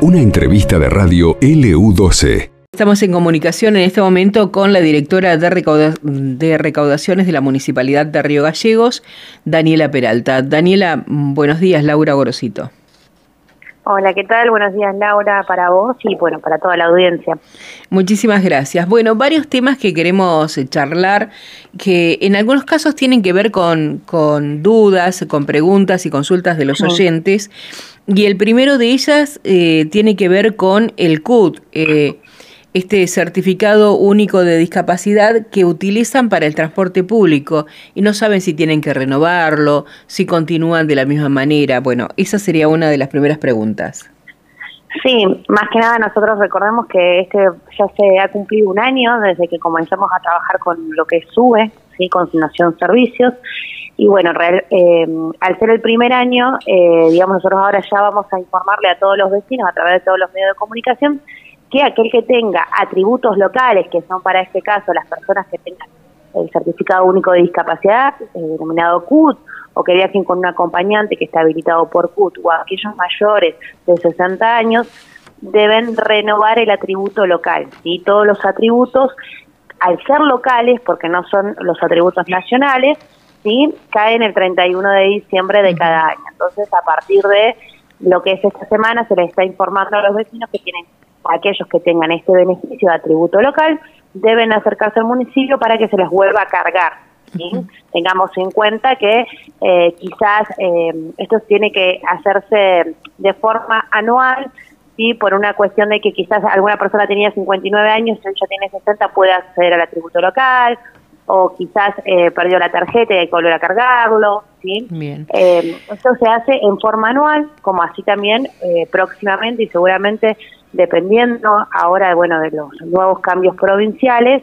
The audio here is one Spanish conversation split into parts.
Una entrevista de radio LU12. Estamos en comunicación en este momento con la directora de, Recaudaciones de la Municipalidad de Río Gallegos, Daniela Peralta. Daniela, buenos días, Laura Gorosito. Hola, ¿qué tal? Buenos días, Laura, para vos y bueno, para toda la audiencia. Muchísimas gracias. Bueno, varios temas que queremos charlar, que en algunos casos tienen que ver con, con dudas, con preguntas y consultas de los oyentes. Y el primero de ellas eh, tiene que ver con el CUT. Eh, este certificado único de discapacidad que utilizan para el transporte público y no saben si tienen que renovarlo, si continúan de la misma manera. Bueno, esa sería una de las primeras preguntas. Sí, más que nada nosotros recordemos que este ya se ha cumplido un año desde que comenzamos a trabajar con lo que sube, ¿sí? Consignación Servicios. Y bueno, eh, al ser el primer año, eh, digamos, nosotros ahora ya vamos a informarle a todos los vecinos a través de todos los medios de comunicación que aquel que tenga atributos locales, que son para este caso las personas que tengan el certificado único de discapacidad, denominado CUT, o que viajen con un acompañante que está habilitado por CUT, o aquellos mayores de 60 años, deben renovar el atributo local. y Todos los atributos, al ser locales, porque no son los atributos nacionales, ¿sí? caen el 31 de diciembre de cada año. Entonces, a partir de lo que es esta semana, se les está informando a los vecinos que tienen aquellos que tengan este beneficio de atributo local deben acercarse al municipio para que se les vuelva a cargar. Tengamos en cuenta que eh, quizás eh, esto tiene que hacerse de forma anual, ¿sí? por una cuestión de que quizás alguna persona tenía 59 años y ya tiene 60, puede acceder al atributo local, o quizás eh, perdió la tarjeta y hay que volver a cargarlo. ¿sí? esto se hace en forma anual, como así también próximamente y seguramente dependiendo ahora bueno de los nuevos cambios provinciales,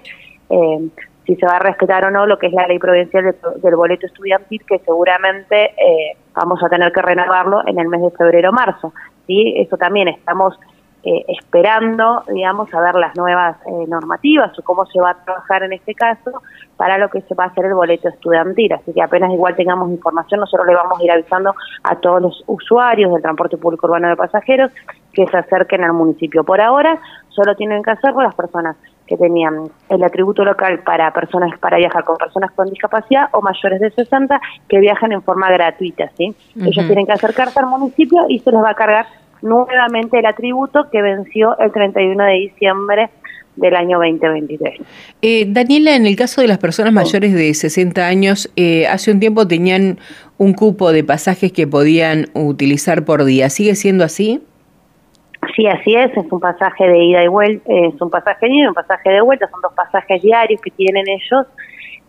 eh, si se va a respetar o no lo que es la ley provincial del boleto estudiantil, que seguramente eh, vamos a tener que renovarlo en el mes de febrero marzo. ¿sí? Eso también estamos eh, esperando, digamos, a ver las nuevas eh, normativas o cómo se va a trabajar en este caso para lo que se va a hacer el boleto estudiantil. Así que apenas igual tengamos información, nosotros le vamos a ir avisando a todos los usuarios del transporte público urbano de pasajeros que se acerquen al municipio. Por ahora, solo tienen que hacerlo las personas que tenían el atributo local para personas para viajar con personas con discapacidad o mayores de 60 que viajan en forma gratuita, ¿sí? Ellos tienen que acercarse al municipio y se les va a cargar nuevamente el atributo que venció el 31 de diciembre del año 2023. Eh, Daniela, en el caso de las personas mayores de 60 años, eh, hace un tiempo tenían un cupo de pasajes que podían utilizar por día. ¿Sigue siendo así? Sí, así es, es un pasaje de ida y vuelta, es un pasaje de ida y un pasaje de vuelta, son dos pasajes diarios que tienen ellos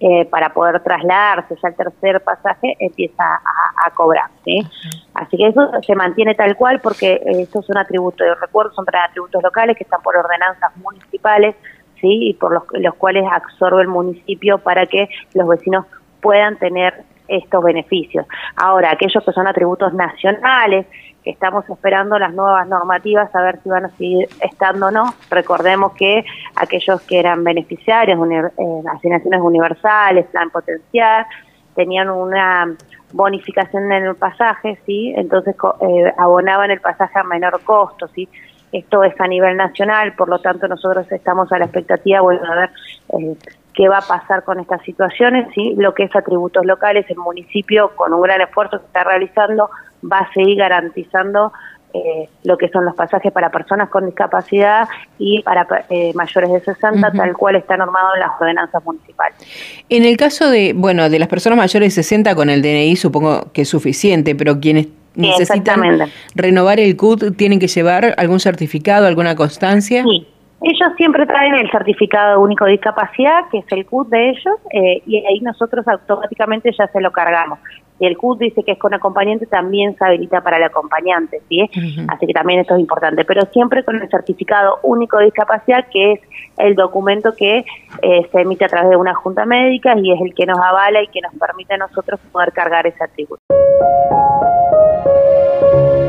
eh, para poder trasladarse, ya el tercer pasaje empieza a, cobrar. ¿sí? Así que eso se mantiene tal cual porque estos son atributos de recuerdo, son para atributos locales que están por ordenanzas municipales sí y por los, los cuales absorbe el municipio para que los vecinos puedan tener estos beneficios. Ahora, aquellos que son atributos nacionales, estamos esperando las nuevas normativas a ver si van a seguir estando o no. Recordemos que aquellos que eran beneficiarios, eh, asignaciones universales, plan potencial, tenían una bonificación en el pasaje, ¿sí? Entonces eh, abonaban el pasaje a menor costo, ¿sí? Esto es a nivel nacional, por lo tanto nosotros estamos a la expectativa, bueno, a ver eh, qué va a pasar con estas situaciones, ¿sí? Lo que es atributos locales, el municipio con un gran esfuerzo que está realizando va a seguir garantizando eh, lo que son los pasajes para personas con discapacidad y para eh, mayores de 60, tal cual está normado en las ordenanzas municipales. En el caso de, bueno, de las personas mayores de 60 con el DNI supongo que es suficiente, pero quienes necesitan renovar el CUT tienen que llevar algún certificado, alguna constancia. Sí. Ellos siempre traen el certificado único de discapacidad, que es el CUT de ellos, eh, y ahí nosotros automáticamente ya se lo cargamos. Y el CUT dice que es con acompañante, también se habilita para el acompañante, ¿sí? Así que también esto es importante, pero siempre con el certificado único de discapacidad, que es el documento que eh, se emite a través de una junta médica y es el que nos avala y que nos permite a nosotros poder cargar ese atributo.